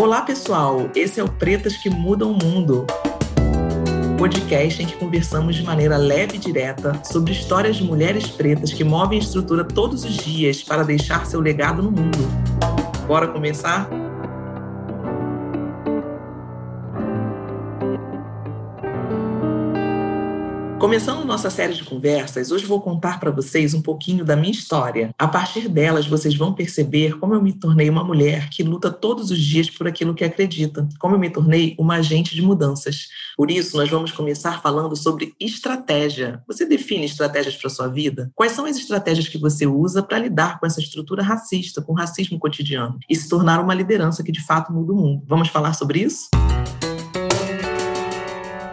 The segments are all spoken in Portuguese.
Olá, pessoal! Esse é o Pretas que Mudam o Mundo. Podcast em que conversamos de maneira leve e direta sobre histórias de mulheres pretas que movem a estrutura todos os dias para deixar seu legado no mundo. Bora começar? Começando nossa série de conversas, hoje vou contar para vocês um pouquinho da minha história. A partir delas, vocês vão perceber como eu me tornei uma mulher que luta todos os dias por aquilo que acredita, como eu me tornei uma agente de mudanças. Por isso, nós vamos começar falando sobre estratégia. Você define estratégias para sua vida? Quais são as estratégias que você usa para lidar com essa estrutura racista, com o racismo cotidiano e se tornar uma liderança que de fato muda o mundo? Vamos falar sobre isso?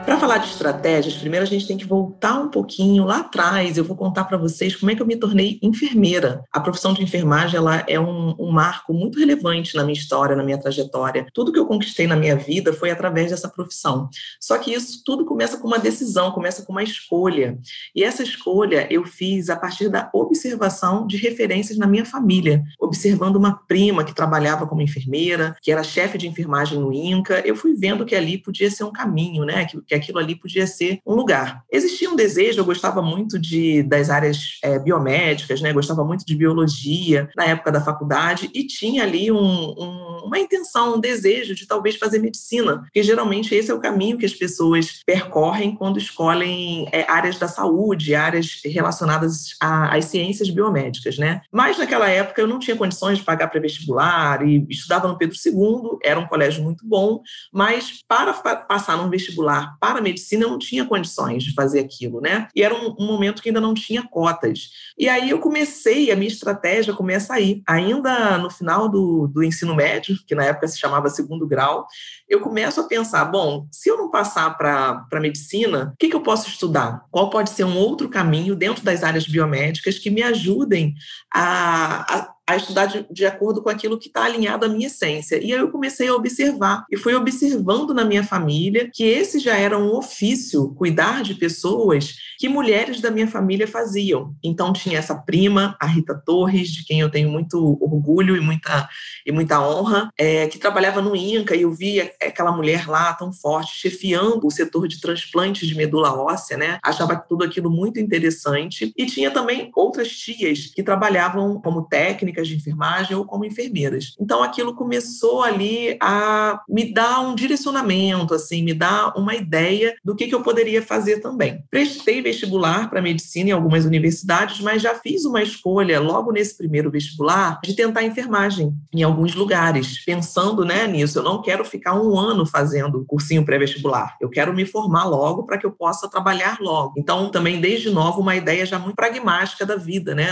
Para falar de estratégias, primeiro a gente tem que voltar um pouquinho lá atrás. Eu vou contar para vocês como é que eu me tornei enfermeira. A profissão de enfermagem ela é um, um, marco muito relevante na minha história, na minha trajetória. Tudo que eu conquistei na minha vida foi através dessa profissão. Só que isso tudo começa com uma decisão, começa com uma escolha. E essa escolha eu fiz a partir da observação de referências na minha família, observando uma prima que trabalhava como enfermeira, que era chefe de enfermagem no INCA. Eu fui vendo que ali podia ser um caminho, né? Que, que aquilo ali podia ser um lugar. Existia um desejo, eu gostava muito de, das áreas é, biomédicas, né? gostava muito de biologia na época da faculdade e tinha ali um, um, uma intenção, um desejo de talvez fazer medicina, porque geralmente esse é o caminho que as pessoas percorrem quando escolhem é, áreas da saúde, áreas relacionadas às ciências biomédicas, né? Mas naquela época eu não tinha condições de pagar pré-vestibular e estudava no Pedro II, era um colégio muito bom, mas para passar num vestibular para a medicina não tinha condições de fazer aquilo, né? E era um, um, momento que ainda não tinha cotas. E aí eu comecei, a minha estratégia começa aí. Ainda no final do, do ensino médio, que na época se chamava segundo grau, eu começo a pensar, bom, se eu não passar para a medicina, o que, que eu posso estudar? Qual pode ser um outro caminho dentro das áreas biomédicas que me ajudem a, a a estudar de, de acordo com aquilo que está alinhado à minha essência. E aí eu comecei a observar, e fui observando na minha família que esse já era um ofício, cuidar de pessoas que mulheres da minha família faziam. Então tinha essa prima, a Rita Torres, de quem eu tenho muito orgulho e muita, e muita honra, é, que trabalhava no INCA, e eu via aquela mulher lá tão forte, chefiando o setor de transplantes de medula óssea, né? Achava tudo aquilo muito interessante. E tinha também outras tias que trabalhavam como técnicas técnicas de enfermagem ou como enfermeiras. Então aquilo começou ali a me dar um direcionamento, assim, me dar uma ideia do que, que eu poderia fazer também. Prestei vestibular para medicina em algumas universidades, mas já fiz uma escolha logo nesse primeiro vestibular de tentar enfermagem em alguns lugares, pensando né, nisso. Eu não quero ficar um ano fazendo cursinho pré-vestibular. Eu quero me formar logo para que eu possa trabalhar logo. Então, também, desde novo, uma ideia já muito pragmática da vida, né?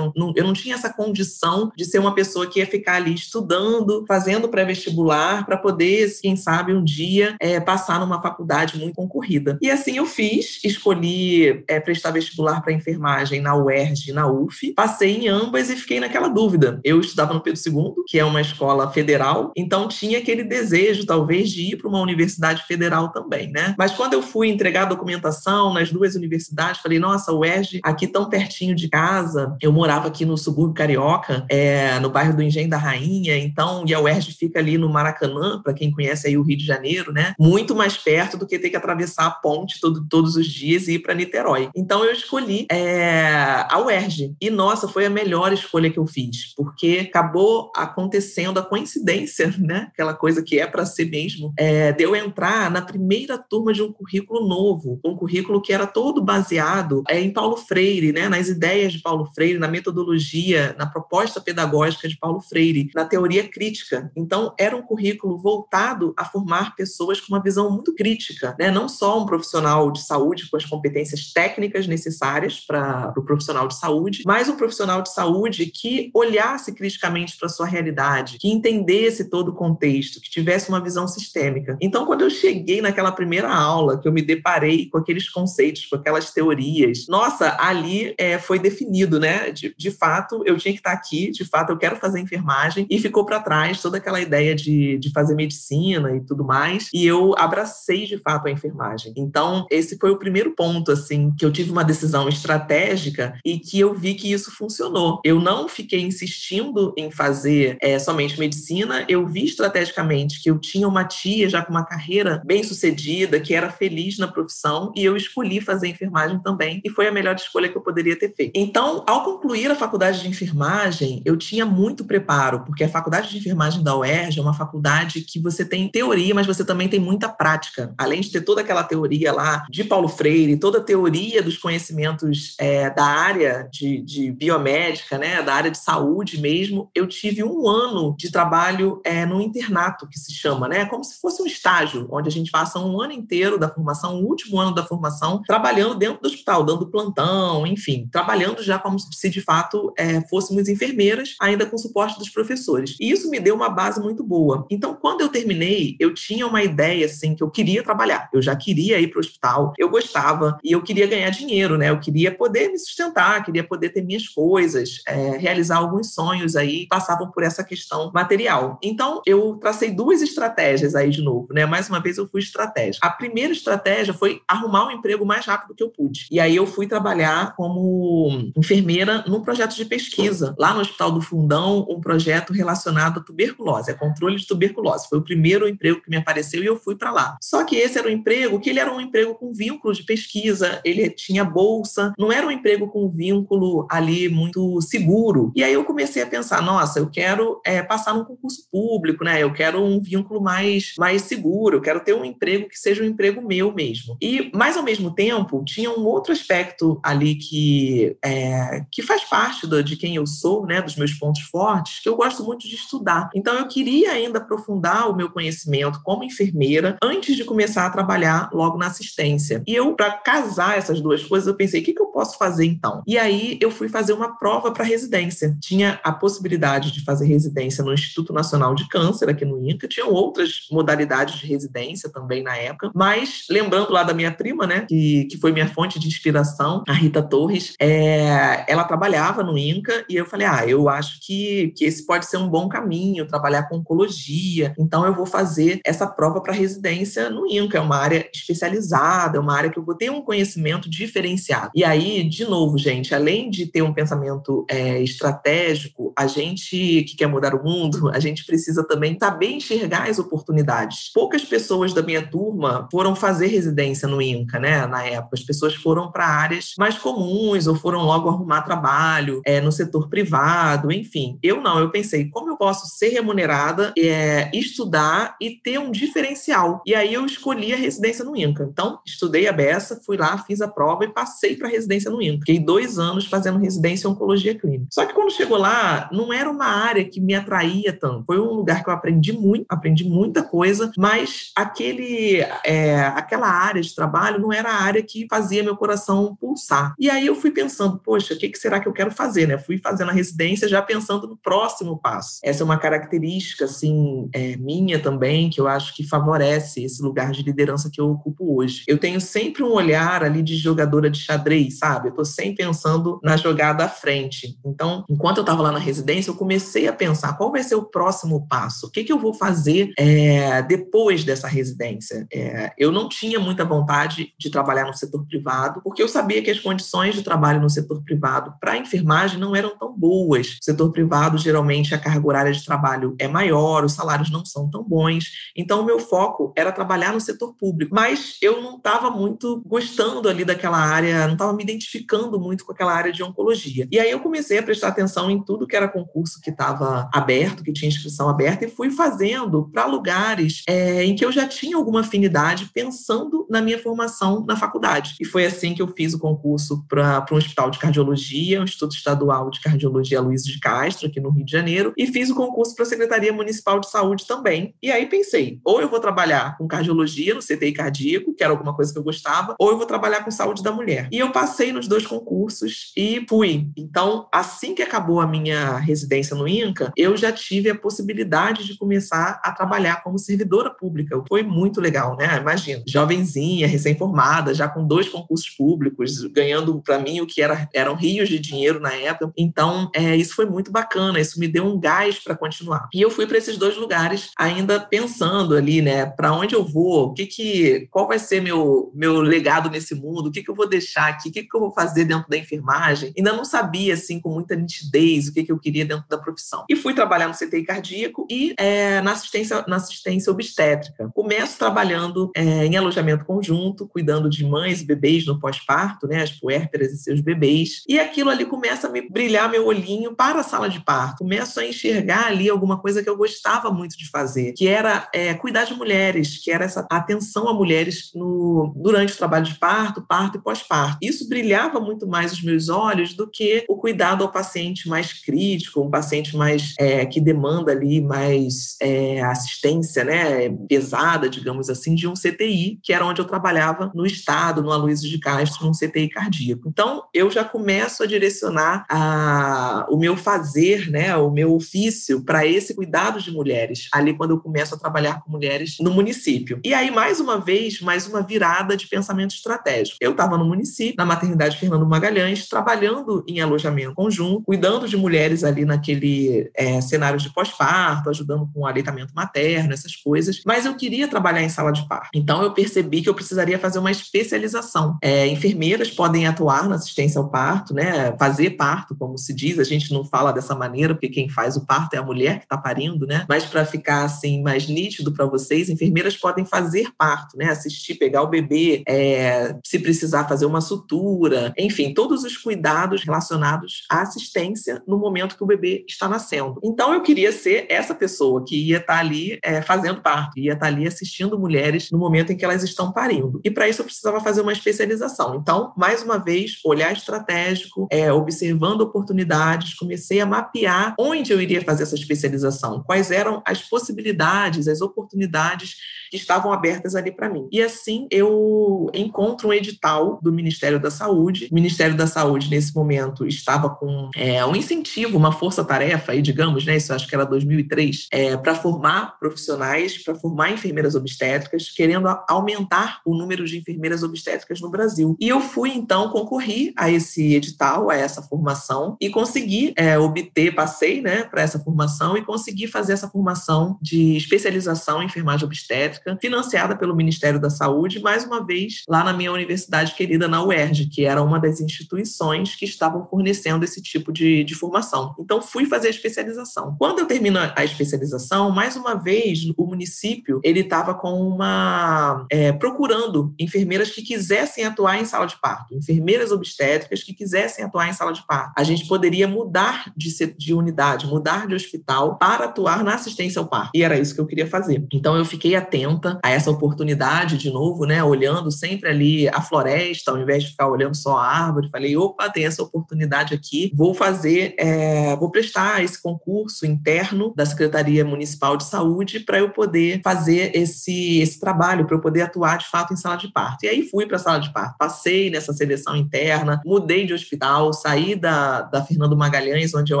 Eu não tinha essa condição de de ser uma pessoa que ia ficar ali estudando, fazendo pré-vestibular, para poder, quem sabe, um dia é, passar numa faculdade muito concorrida. E assim eu fiz, escolhi é, prestar vestibular para enfermagem na UERJ e na UF, passei em ambas e fiquei naquela dúvida. Eu estudava no Pedro II, que é uma escola federal, então tinha aquele desejo, talvez, de ir para uma universidade federal também, né? Mas quando eu fui entregar a documentação nas duas universidades, falei, nossa, UERJ aqui tão pertinho de casa, eu morava aqui no subúrbio carioca, é, é, no bairro do Engenho da Rainha, então, e a UERJ fica ali no Maracanã, para quem conhece aí o Rio de Janeiro, né? Muito mais perto do que ter que atravessar a ponte todo, todos os dias e ir para Niterói. Então eu escolhi é, a UERJ. E nossa, foi a melhor escolha que eu fiz, porque acabou acontecendo a coincidência, né? Aquela coisa que é para ser mesmo, é, de eu entrar na primeira turma de um currículo novo, um currículo que era todo baseado é, em Paulo Freire, né? Nas ideias de Paulo Freire, na metodologia, na proposta pedagógica pedagógica de Paulo Freire, na teoria crítica. Então, era um currículo voltado a formar pessoas com uma visão muito crítica, né? não só um profissional de saúde com as competências técnicas necessárias para o pro profissional de saúde, mas um profissional de saúde que olhasse criticamente para a sua realidade, que entendesse todo o contexto, que tivesse uma visão sistêmica. Então, quando eu cheguei naquela primeira aula, que eu me deparei com aqueles conceitos, com aquelas teorias, nossa, ali é, foi definido, né? De, de fato, eu tinha que estar aqui, de de fato eu quero fazer enfermagem e ficou para trás toda aquela ideia de, de fazer medicina e tudo mais. E eu abracei de fato a enfermagem. Então, esse foi o primeiro ponto, assim, que eu tive uma decisão estratégica e que eu vi que isso funcionou. Eu não fiquei insistindo em fazer é, somente medicina, eu vi estrategicamente que eu tinha uma tia já com uma carreira bem sucedida, que era feliz na profissão, e eu escolhi fazer enfermagem também, e foi a melhor escolha que eu poderia ter feito. Então, ao concluir a faculdade de enfermagem, eu tinha muito preparo, porque a faculdade de enfermagem da UERJ é uma faculdade que você tem teoria, mas você também tem muita prática. Além de ter toda aquela teoria lá de Paulo Freire, toda a teoria dos conhecimentos é, da área de, de, biomédica, né, da área de saúde mesmo, eu tive um ano de trabalho é, no internato, que se chama, né, como se fosse um estágio, onde a gente passa um ano inteiro da formação, o último ano da formação, trabalhando dentro do hospital, dando plantão, enfim, trabalhando já como se de fato é, fôssemos enfermeiras, ainda com suporte dos professores. E isso me deu uma base muito boa. Então, quando eu terminei, eu tinha uma ideia assim que eu queria trabalhar. Eu já queria ir para o hospital, eu gostava e eu queria ganhar dinheiro, né? Eu queria poder me sustentar, queria poder ter minhas coisas, é, realizar alguns sonhos aí, passavam por essa questão material. Então, eu tracei duas estratégias aí de novo, né? Mais uma vez eu fui estratégica. A primeira estratégia foi arrumar um emprego mais rápido que eu pude. E aí eu fui trabalhar como enfermeira num projeto de pesquisa, lá no Hospital do Fundão, um projeto relacionado à tuberculose, a controle de tuberculose. Foi o primeiro emprego que me apareceu e eu fui para lá. Só que esse era um emprego que ele era um emprego com vínculo de pesquisa, ele tinha bolsa, não era um emprego com vínculo ali muito seguro. E aí eu comecei a pensar, nossa, eu quero é, passar num concurso público, né? Eu quero um vínculo mais, mais seguro, eu quero ter um emprego que seja um emprego meu mesmo. E, mais ao mesmo tempo, tinha um outro aspecto ali que, é, que faz parte do, de quem eu sou, né? Dos meus pontos fortes, que eu gosto muito de estudar. Então, eu queria ainda aprofundar o meu conhecimento como enfermeira antes de começar a trabalhar logo na assistência. E eu, para casar essas duas coisas, eu pensei, o que, que eu posso fazer então? E aí eu fui fazer uma prova para residência. Tinha a possibilidade de fazer residência no Instituto Nacional de Câncer, aqui no INCA, tinham outras modalidades de residência também na época, mas lembrando lá da minha prima, né, que, que foi minha fonte de inspiração, a Rita Torres, é, ela trabalhava no INCA e eu falei, ah, eu acho que, que esse pode ser um bom caminho, trabalhar com oncologia, então eu vou fazer essa prova para residência no INCA, é uma área especializada, é uma área que eu vou ter um conhecimento diferenciado. E aí, de novo, gente, além de ter um pensamento é, estratégico, a gente que quer mudar o mundo, a gente precisa também saber enxergar as oportunidades. Poucas pessoas da minha turma foram fazer residência no INCA, né, na época. As pessoas foram para áreas mais comuns ou foram logo arrumar trabalho é, no setor privado, enfim. Eu não, eu pensei, como eu posso ser remunerada, é, estudar e ter um diferencial? E aí eu escolhi a residência no INCA. Então, estudei a beça, fui lá, fiz a prova e passei para residência no INCA. Fiquei dois anos fazendo residência em oncologia clínica. Só que quando chegou lá, não era uma área que me atraía tanto. Foi um lugar que eu aprendi muito, aprendi muita coisa, mas aquele, é, aquela área de trabalho não era a área que fazia meu coração pulsar. E aí eu fui pensando, poxa, o que, que será que eu quero fazer, né? Fui fazendo a residência já pensando no próximo passo. Essa é uma característica, assim, é, minha também, que eu acho que favorece esse lugar de liderança que eu ocupo hoje. Eu tenho sempre um olhar ali de jogadora de xadrez, sabe? Eu tô sempre pensando na jogada à frente. Então, enquanto eu estava lá na residência, eu comecei a pensar qual vai ser o próximo passo, o que, que eu vou fazer é, depois dessa residência. É, eu não tinha muita vontade de trabalhar no setor privado, porque eu sabia que as condições de trabalho no setor privado para enfermagem não eram tão boas. Setor privado, geralmente, a carga horária de trabalho é maior, os salários não são tão bons. Então, o meu foco era trabalhar no setor público. Mas eu não estava muito gostando ali daquela área, não estava me identificando muito com aquela área de oncologia. E aí eu comecei a prestar atenção em tudo que era concurso que estava aberto, que tinha inscrição aberta, e fui fazendo para lugares é, em que eu já tinha alguma afinidade, pensando na minha formação na faculdade. E foi assim que eu fiz o concurso para um hospital de cardiologia, o Instituto Estadual de Cardiologia Luiz de Castro, aqui no Rio de Janeiro, e fiz o concurso para a Secretaria Municipal de Saúde também. E aí pensei, ou eu vou trabalhar com cardiologia no CTI cardíaco, que era alguma coisa que eu gostava, ou eu vou trabalhar com saúde da mulher. E eu passei nos dois concursos e fui. Então, assim que acabou a minha residência no INCA, eu já tive a possibilidade de começar a trabalhar como servidora pública. Foi muito legal, né? Imagina, jovenzinha, recém-formada, já com dois concursos públicos, ganhando para mim o que era, eram rios de dinheiro na época. Então, é, isso foi muito bacana, isso me deu um gás para continuar. E eu fui para esses dois lugares ainda pensando ali, né, para onde eu vou, o que que, qual vai ser meu meu legado nesse mundo, o que que eu vou deixar aqui, o que que eu vou fazer dentro da enfermagem. Ainda não sabia assim com muita nitidez o que que eu queria dentro da profissão. E fui trabalhar no CTI cardíaco e é, na assistência na assistência obstétrica. Começo trabalhando é, em alojamento conjunto, cuidando de mães e bebês no pós-parto, né, as puérperas e seus bebês. E aquilo ali começa a me brilhar meu olhinho para a sala de parto. Começo a enxergar ali alguma coisa que eu gostava muito de fazer, que era é, cuidar de mulheres, que era essa atenção a mulheres no, durante o trabalho de parto, parto e pós-parto. Isso brilhava muito mais os meus olhos do que o cuidado ao paciente mais crítico, um paciente mais é, que demanda ali mais é, assistência, né, pesada, digamos assim, de um CTI, que era onde eu trabalhava no estado, no Aloysio de Castro, num CTI cardíaco. Então, eu já começo a direcionar a, o meu fazer, né, o meu ofício para esse cuidado de mulheres, ali quando eu começo a trabalhar com mulheres no município. E aí, mais uma vez, mais uma virada de pensamento estratégico. Eu estava no município, na maternidade Fernando Magalhães, trabalhando em alojamento conjunto, cuidando de mulheres ali naquele é, cenário de pós-parto, ajudando com o aleitamento materno, essas coisas. Mas eu queria trabalhar em sala de parto. Então, eu percebi que eu precisaria fazer uma especialização. É, enfermeiras podem atuar na assistência ao parto, né? Fazer parto, como se diz. A gente não fala dessa maneira, porque quem faz o parto é a mulher que está parindo, né? Mas para ficar assim mais nítido para vocês, enfermeiras podem fazer parto, né? Assistir, pegar o bebê, é, se precisar fazer uma sutura, enfim, todos os cuidados relacionados à assistência no momento que o bebê está nascendo. Então eu queria ser essa pessoa que ia estar tá ali é, fazendo parto, ia estar tá ali assistindo mulheres no momento em que elas estão parindo. E para isso eu precisava fazer uma especialização. Então, mais uma vez, olhar estratégico, é, observando oportunidades, comecei a mapear onde eu iria fazer essa especialização, quais eram as possibilidades, as oportunidades que estavam abertas ali para mim. E assim eu encontro um edital do Ministério da Saúde. O Ministério da Saúde, nesse momento, estava com é, um incentivo, uma força-tarefa, aí, digamos, né? Isso acho que era 2003, é, para formar profissionais, para formar enfermeiras obstétricas, querendo aumentar o número de enfermeiras obstétricas no Brasil. E eu fui, então, concorri a esse edital, a essa formação, e consegui é, obter, passei né, para essa formação e consegui fazer essa formação de especialização em enfermagem obstétrica financiada pelo Ministério da Saúde, mais uma vez lá na minha universidade querida, na UERJ, que era uma das instituições que estavam fornecendo esse tipo de, de formação. Então, fui fazer a especialização. Quando eu termino a especialização, mais uma vez, o município ele estava com uma é, procurando enfermeiras que quisessem atuar em sala de parto, enfermeiras obstétricas que quisessem atuar em sala de parto. A gente poderia mudar de, de unidade, mudar de hospital para atuar na assistência ao parto. E era isso que eu queria fazer. Então, eu fiquei atenta a essa oportunidade de novo, né? Olhando sempre ali a floresta, ao invés de ficar olhando só a árvore. Falei, opa, tem essa oportunidade aqui, vou fazer, é, vou prestar esse concurso interno da Secretaria Municipal de Saúde para eu poder fazer esse, esse trabalho, para eu poder atuar de fato em sala de parto. E aí fui para a sala de parto, passei nessa seleção interna, mudei de hospital, saí da, da Fernando Magalhães, onde eu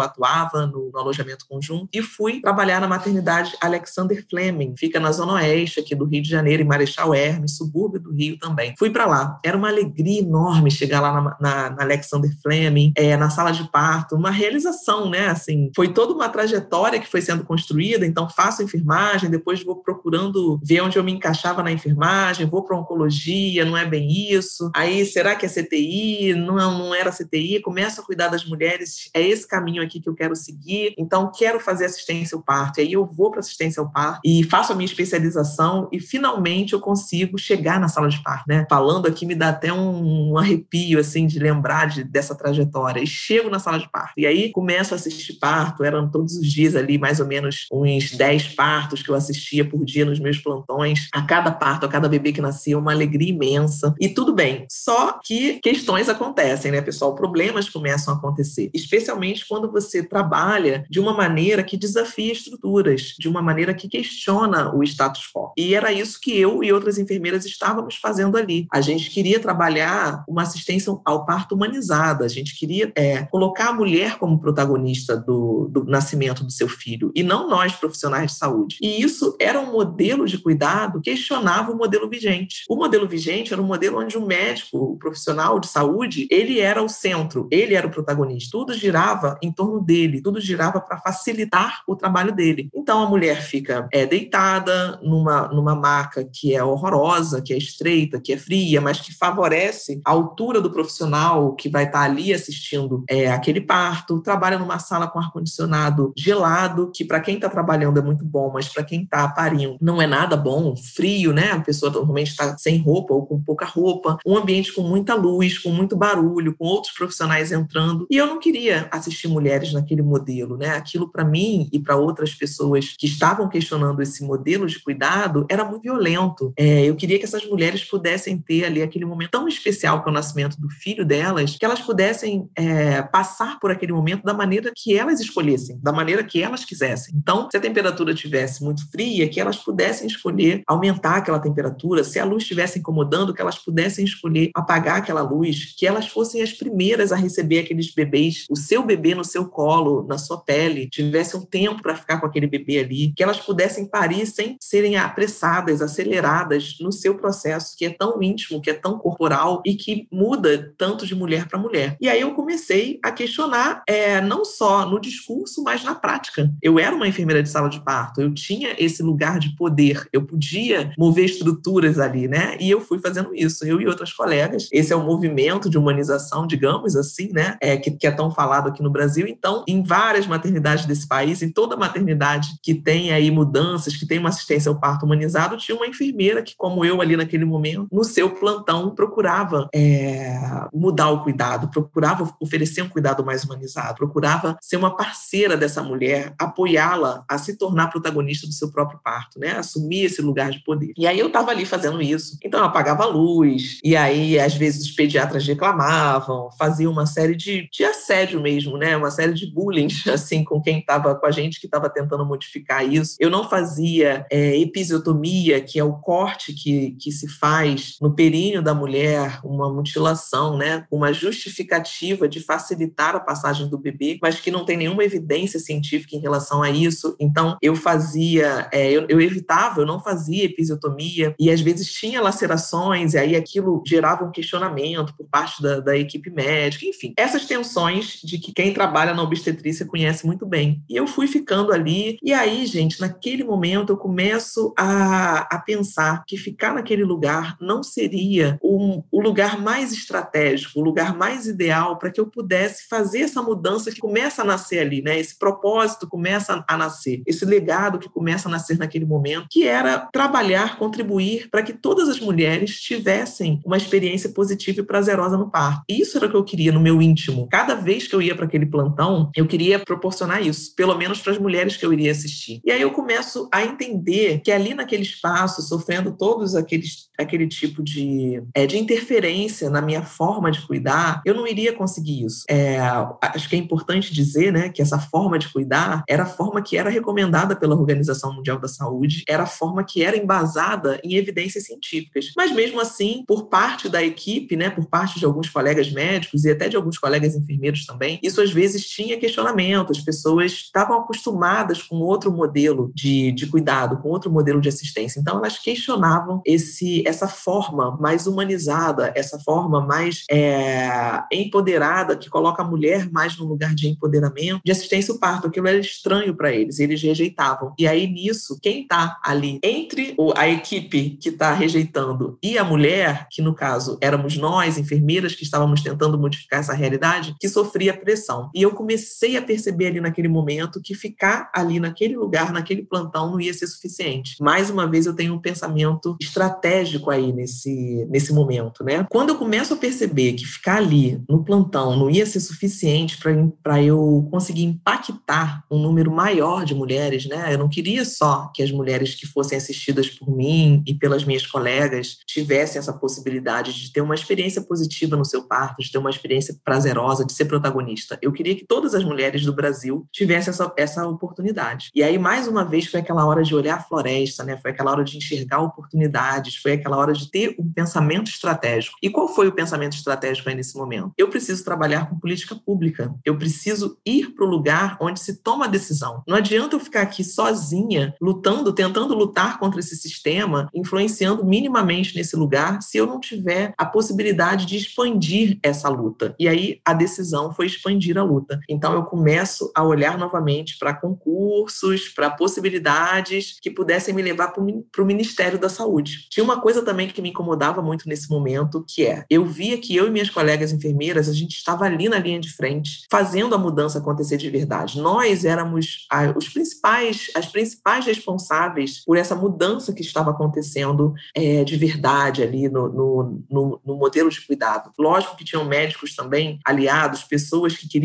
atuava no, no alojamento conjunto, e fui trabalhar na maternidade Alexander Fleming, fica na Zona Oeste, aqui do Rio de Janeiro, em Marechal Hermes, subúrbio do Rio também. Fui para lá. Era uma alegria enorme chegar lá na, na, na Alexander Fleming, é, na sala de parto, uma realização, né? Assim, foi toda uma trajetória que foi sendo construída. Então, faço enfermagem, depois vou procurando ver onde eu me encaixava na enfermagem, vou para oncologia, não é bem isso. Aí, será que é CTI? Não, não era CTI. Começo a cuidar das mulheres, é esse caminho aqui que eu quero seguir. Então, quero fazer assistência ao parto. Aí, eu vou para assistência ao parto e faço a minha especialização e finalmente eu consigo chegar na sala de parto, né? Falando aqui me dá até um, um arrepio, assim, de lembrar de, dessa trajetória. E chego na sala de parto. E aí começo a assistir parto, eram todos os dias ali, mais ou menos uns 10 partos que eu assistia por dia nos meus plantões. A cada parto, a cada bebê que nascia, uma alegria imensa. E tudo bem, só que questões acontecem, né, pessoal? Problemas começam a acontecer, especialmente quando você trabalha de uma uma maneira que desafia estruturas, de uma maneira que questiona o status quo. E era isso que eu e outras enfermeiras estávamos fazendo ali. A gente queria trabalhar uma assistência ao parto humanizada, a gente queria é, colocar a mulher como protagonista do, do nascimento do seu filho, e não nós, profissionais de saúde. E isso era um modelo de cuidado que questionava o modelo vigente. O modelo vigente era um modelo onde o médico, o profissional de saúde, ele era o centro, ele era o protagonista. Tudo girava em torno dele, tudo girava para facilitar o trabalho dele. Então a mulher fica é, deitada numa, numa maca que é horrorosa, que é estreita, que é fria, mas que favorece a altura do profissional que vai estar tá ali assistindo é, aquele parto. Trabalha numa sala com ar-condicionado gelado, que para quem está trabalhando é muito bom, mas para quem está parindo não é nada bom, frio, né? A pessoa normalmente está sem roupa ou com pouca roupa. Um ambiente com muita luz, com muito barulho, com outros profissionais entrando. E eu não queria assistir mulheres naquele modelo, né? Aquilo para mim e para outras pessoas que estavam questionando esse modelo de cuidado era muito violento. É, eu queria que essas mulheres pudessem ter ali aquele momento tão especial que é o nascimento do filho delas, que elas pudessem é, passar por aquele momento da maneira que elas escolhessem, da maneira que elas quisessem. Então, se a temperatura tivesse muito fria, que elas pudessem escolher aumentar aquela temperatura, se a luz estivesse incomodando, que elas pudessem escolher apagar aquela luz, que elas fossem as primeiras a receber aqueles bebês, o seu bebê no seu colo, na sua pele, tivesse um tempo para ficar com aquele bebê ali, que elas pudessem parir sem serem apressadas, aceleradas no seu processo, que é tão íntimo, que é tão corporal e que muda tanto de mulher para mulher. E aí eu comecei a questionar, é, não só no discurso, mas na prática. Eu era uma enfermeira de sala de parto, eu tinha esse lugar de poder, eu podia mover estruturas ali, né? E eu fui fazendo isso, eu e outras colegas. Esse é o movimento de humanização, digamos assim, né? É, que, que é tão falado aqui no Brasil. Então, em várias maternidades desse país, em toda maternidade que tem aí mudanças, que tem uma assistência ao parto humanizado, tinha uma enfermeira que, como eu ali naquele momento, no seu plantão, procurava é, mudar o cuidado, procurava oferecer um cuidado mais humanizado, procurava ser uma parceira dessa mulher, apoiá-la a se tornar protagonista do seu próprio parto, né? Assumir esse lugar de poder. E aí eu estava ali fazendo isso. Então eu apagava a luz, e aí às vezes os pediatras reclamavam, fazia uma série de, de assédio mesmo, né? Uma série de bullying, assim, com quem estava com a gente que estava tentando modificar isso. Eu não fazia é, episiotomia, que é o corte que, que se faz no períneo da mulher, uma mutilação, né? Uma justificativa de facilitar a passagem do bebê, mas que não tem nenhuma evidência científica em relação a isso. Então eu fazia, é, eu, eu evitava, eu não fazia episiotomia, e às vezes tinha lacerações, e aí aquilo gerava um questionamento por parte da, da equipe médica, enfim. Essas tensões de que quem trabalha na obstetrícia conhece muito bem. E eu fui ficando ali, e aí, gente, naquele momento eu começo a, a pensar que ficar naquele lugar não seria um, o lugar mais estratégico, o lugar mais ideal para que eu pudesse fazer essa mudança que começa a nascer ali, né? Esse propósito começa a nascer, esse legado que começa a nascer naquele momento, que era trabalhar, contribuir para que todas as mulheres tivessem uma experiência positiva e prazerosa no parto. Isso era o que eu queria no meu íntimo. Cada vez que eu ia para aquele plantão, eu queria proporcionar isso, pelo menos para as mulheres que eu iria assistir. E aí eu começo a entender que ali naquele espaço, sofrendo todos aqueles aquele tipo de, é, de interferência na minha forma de cuidar, eu não iria conseguir isso. É, acho que é importante dizer né, que essa forma de cuidar era a forma que era recomendada pela Organização Mundial da Saúde, era a forma que era embasada em evidências científicas. Mas mesmo assim, por parte da equipe, né, por parte de alguns colegas médicos e até de alguns colegas enfermeiros também, isso às vezes tinha questionamento, as pessoas estavam acostumadas com outro modelo de, de cuidado, com outro modelo de assistência. Então elas questionavam esse essa forma mais humanizada, essa forma mais é, empoderada, que coloca a mulher mais no lugar de empoderamento, de assistência ao parto. Aquilo era estranho para eles, eles rejeitavam. E aí, nisso, quem está ali entre a equipe que está rejeitando e a mulher, que no caso éramos nós, enfermeiras, que estávamos tentando modificar essa realidade, que sofria pressão. E eu comecei a perceber ali naquele momento que ficar ali naquele lugar, naquele plantão, não ia ser suficiente. Mais uma vez, eu tenho um pensamento estratégico estratégico aí nesse, nesse momento, né? Quando eu começo a perceber que ficar ali no plantão não ia ser suficiente para eu conseguir impactar um número maior de mulheres, né? Eu não queria só que as mulheres que fossem assistidas por mim e pelas minhas colegas tivessem essa possibilidade de ter uma experiência positiva no seu parto, de ter uma experiência prazerosa, de ser protagonista. Eu queria que todas as mulheres do Brasil eu tivesse essa, essa oportunidade. E aí, mais uma vez, foi aquela hora de olhar a floresta, né? Foi aquela hora de enxergar oportunidades, foi aquela hora de ter um pensamento estratégico. E qual foi o pensamento estratégico aí nesse momento? Eu preciso trabalhar com política pública. Eu preciso ir para o lugar onde se toma a decisão. Não adianta eu ficar aqui sozinha, lutando, tentando lutar contra esse sistema, influenciando minimamente nesse lugar, se eu não tiver a possibilidade de expandir essa luta. E aí a decisão foi a luta. Então eu começo a olhar novamente para concursos, para possibilidades que pudessem me levar para o Ministério da Saúde. Tinha uma coisa também que me incomodava muito nesse momento, que é, eu via que eu e minhas colegas enfermeiras, a gente estava ali na linha de frente, fazendo a mudança acontecer de verdade. Nós éramos os principais, as principais responsáveis por essa mudança que estava acontecendo é, de verdade ali no, no, no, no, modelo de cuidado. Lógico que tinham médicos também aliados, pessoas que queriam,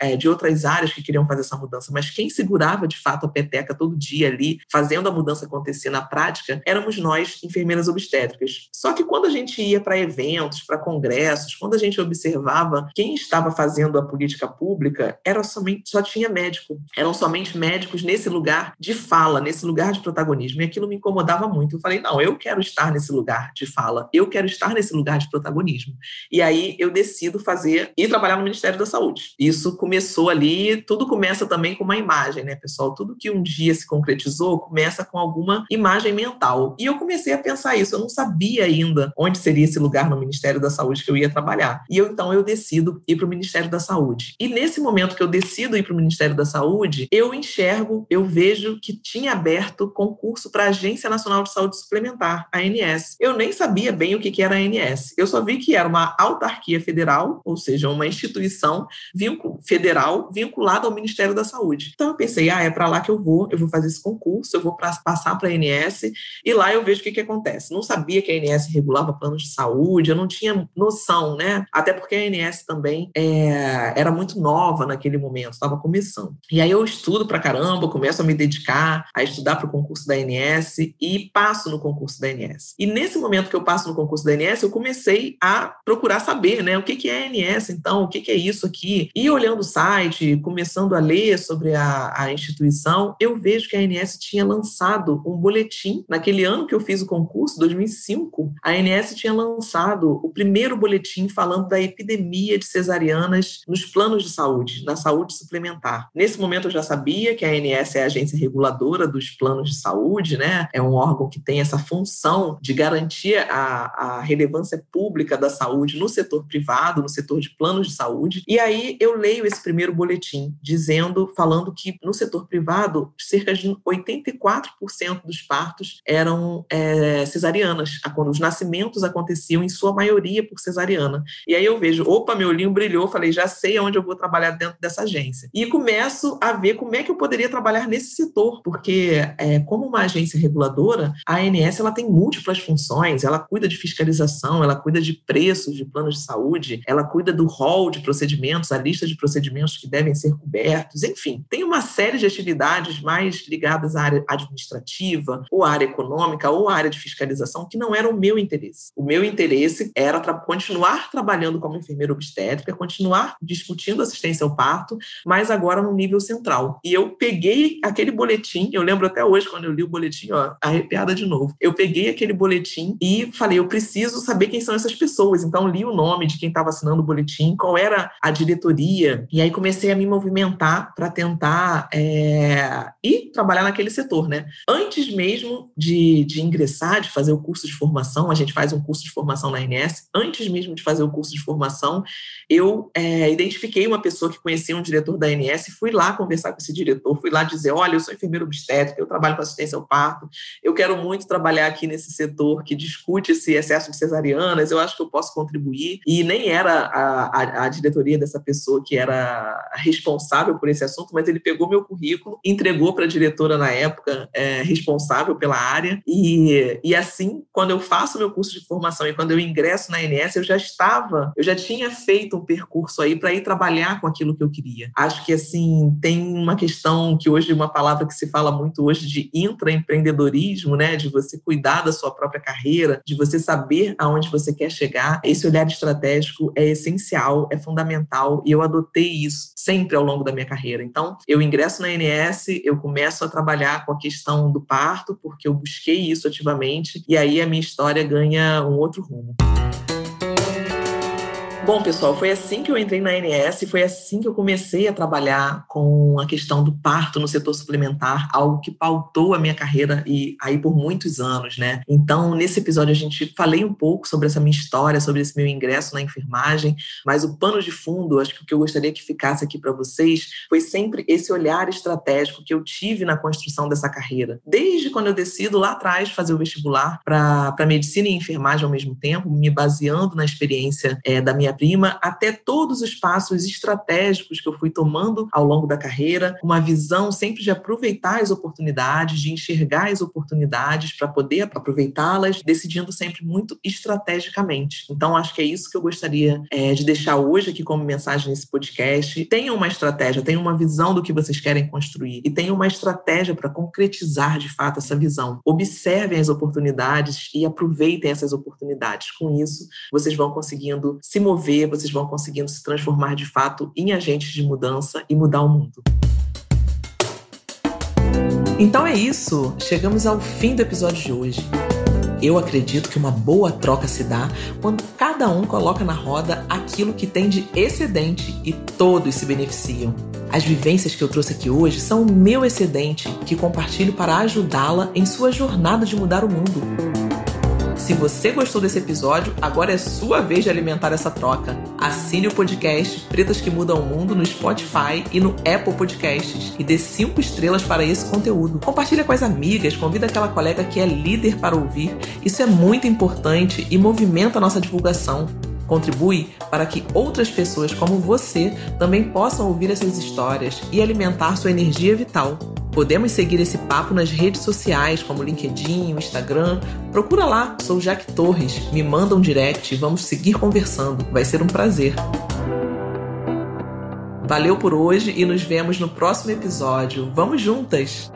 é, de outras áreas que queriam fazer essa mudança, mas quem segurava de fato a peteca todo dia ali, fazendo a mudança acontecer na prática, éramos nós, enfermeiras obstétricas. Só que quando a gente ia para eventos, para congressos, quando a gente observava quem estava fazendo a política pública, era somente, só tinha médico. Eram somente médicos nesse lugar de fala, nesse lugar de protagonismo. E aquilo me incomodava muito. Eu falei, não, eu quero estar nesse lugar de fala, eu quero estar nesse lugar de protagonismo. E aí eu decido fazer e trabalhar no Ministério da Saúde. Isso começou ali, tudo começa também com uma imagem, né, pessoal? Tudo que um dia se concretizou começa com alguma imagem mental. E eu comecei a pensar isso, eu não sabia ainda onde seria esse lugar no Ministério da Saúde que eu ia trabalhar. E eu então eu decido ir para o Ministério da Saúde. E nesse momento que eu decido ir para o Ministério da Saúde, eu enxergo, eu vejo que tinha aberto concurso para a Agência Nacional de Saúde Suplementar, a ANS. Eu nem sabia bem o que era a ANS. Eu só vi que era uma autarquia federal, ou seja, uma instituição federal vinculada ao Ministério da Saúde. Então eu pensei, ah, é para lá que eu vou, eu vou fazer esse concurso, eu vou pra, passar para a ANS e lá eu vejo o que, que acontece. Não sabia que a ANS regulava planos de saúde, eu não tinha noção, né? Até porque a ANS também é, era muito nova naquele momento, estava começando. E aí eu estudo para caramba, começo a me dedicar a estudar para o concurso da ANS e passo no concurso da ANS. E nesse momento que eu passo no concurso da ANS, eu comecei a procurar saber, né, o que, que é ANS, então, o que, que é isso aqui. E olhando o site, começando a ler sobre a, a instituição, eu vejo que a ANS tinha lançado um boletim. Naquele ano que eu fiz o concurso, 2005, a ANS tinha lançado o primeiro boletim falando da epidemia de cesarianas nos planos de saúde, na saúde suplementar. Nesse momento eu já sabia que a ANS é a agência reguladora dos planos de saúde, né? É um órgão que tem essa função de garantir a, a relevância pública da saúde no setor privado, no setor de planos de saúde. E aí eu leio esse primeiro boletim dizendo, falando que no setor privado, cerca de 84% dos partos eram é, cesarianas, quando os nascimentos aconteciam em sua maioria por cesariana. E aí eu vejo, opa, meu olhinho brilhou, falei, já sei aonde eu vou trabalhar dentro dessa agência. E começo a ver como é que eu poderia trabalhar nesse setor, porque é, como uma agência reguladora, a ANS ela tem múltiplas funções, ela cuida de fiscalização, ela cuida de preços de planos de saúde, ela cuida do rol de procedimentos, a lista de procedimentos que devem ser cobertos, enfim, tem uma série de atividades mais ligadas à área administrativa, ou à área econômica, ou à área de fiscalização, que não era o meu interesse. O meu interesse era tra continuar trabalhando como enfermeira obstétrica, continuar discutindo assistência ao parto, mas agora no nível central. E eu peguei aquele boletim, eu lembro até hoje quando eu li o boletim, ó, arrepiada de novo. Eu peguei aquele boletim e falei, eu preciso saber quem são essas pessoas. Então li o nome de quem estava assinando o boletim, qual era a diretoria, e aí comecei a me movimentar para tentar é, ir trabalhar naquele setor, né? Antes mesmo de, de ingressar, de fazer o curso de formação, a gente faz um curso de formação na INS, antes mesmo de fazer o curso de formação, eu é, identifiquei uma pessoa que conhecia um diretor da INS, fui lá conversar com esse diretor, fui lá dizer, olha, eu sou enfermeiro obstétrico, eu trabalho com assistência ao parto, eu quero muito trabalhar aqui nesse setor que discute esse excesso de cesarianas, eu acho que eu posso contribuir. E nem era a, a, a diretoria dessa pessoa que era responsável por esse assunto, mas ele pegou meu currículo, entregou para a diretora na época é, responsável pela área, e, e assim, quando eu faço meu curso de formação e quando eu ingresso na INS, eu já estava, eu já tinha feito um percurso aí para ir trabalhar com aquilo que eu queria. Acho que, assim, tem uma questão que hoje, uma palavra que se fala muito hoje de intraempreendedorismo, né, de você cuidar da sua própria carreira, de você saber aonde você quer chegar. Esse olhar estratégico é essencial, é fundamental, e eu adotei isso sempre ao longo da minha carreira. Então, eu ingresso na ANS, eu começo a trabalhar com a questão do parto, porque eu busquei isso ativamente, e aí a minha história ganha um outro rumo. Bom, pessoal, foi assim que eu entrei na ANS, foi assim que eu comecei a trabalhar com a questão do parto no setor suplementar, algo que pautou a minha carreira e aí por muitos anos, né? Então, nesse episódio a gente falei um pouco sobre essa minha história, sobre esse meu ingresso na enfermagem, mas o pano de fundo, acho que o que eu gostaria que ficasse aqui para vocês foi sempre esse olhar estratégico que eu tive na construção dessa carreira. Desde quando eu decido lá atrás fazer o vestibular para medicina e enfermagem ao mesmo tempo, me baseando na experiência é, da minha prima, até todos os passos estratégicos que eu fui tomando ao longo da carreira, uma visão sempre de aproveitar as oportunidades, de enxergar as oportunidades para poder aproveitá-las, decidindo sempre muito estrategicamente. Então, acho que é isso que eu gostaria é, de deixar hoje aqui como mensagem nesse podcast. Tenham uma estratégia, tenham uma visão do que vocês querem construir e tenham uma estratégia para concretizar de fato essa visão. Observem as oportunidades e aproveitem essas oportunidades. Com isso, vocês vão conseguindo se mover vocês vão conseguindo se transformar de fato em agentes de mudança e mudar o mundo. Então é isso, chegamos ao fim do episódio de hoje. Eu acredito que uma boa troca se dá quando cada um coloca na roda aquilo que tem de excedente e todos se beneficiam. As vivências que eu trouxe aqui hoje são o meu excedente que compartilho para ajudá-la em sua jornada de mudar o mundo. Se você gostou desse episódio, agora é sua vez de alimentar essa troca. Assine o podcast Pretas que Mudam o Mundo no Spotify e no Apple Podcasts e dê cinco estrelas para esse conteúdo. Compartilha com as amigas, convida aquela colega que é líder para ouvir. Isso é muito importante e movimenta a nossa divulgação. Contribui para que outras pessoas como você também possam ouvir essas histórias e alimentar sua energia vital. Podemos seguir esse papo nas redes sociais, como LinkedIn, Instagram. Procura lá, sou Jaque Torres. Me manda um direct e vamos seguir conversando. Vai ser um prazer. Valeu por hoje e nos vemos no próximo episódio. Vamos juntas!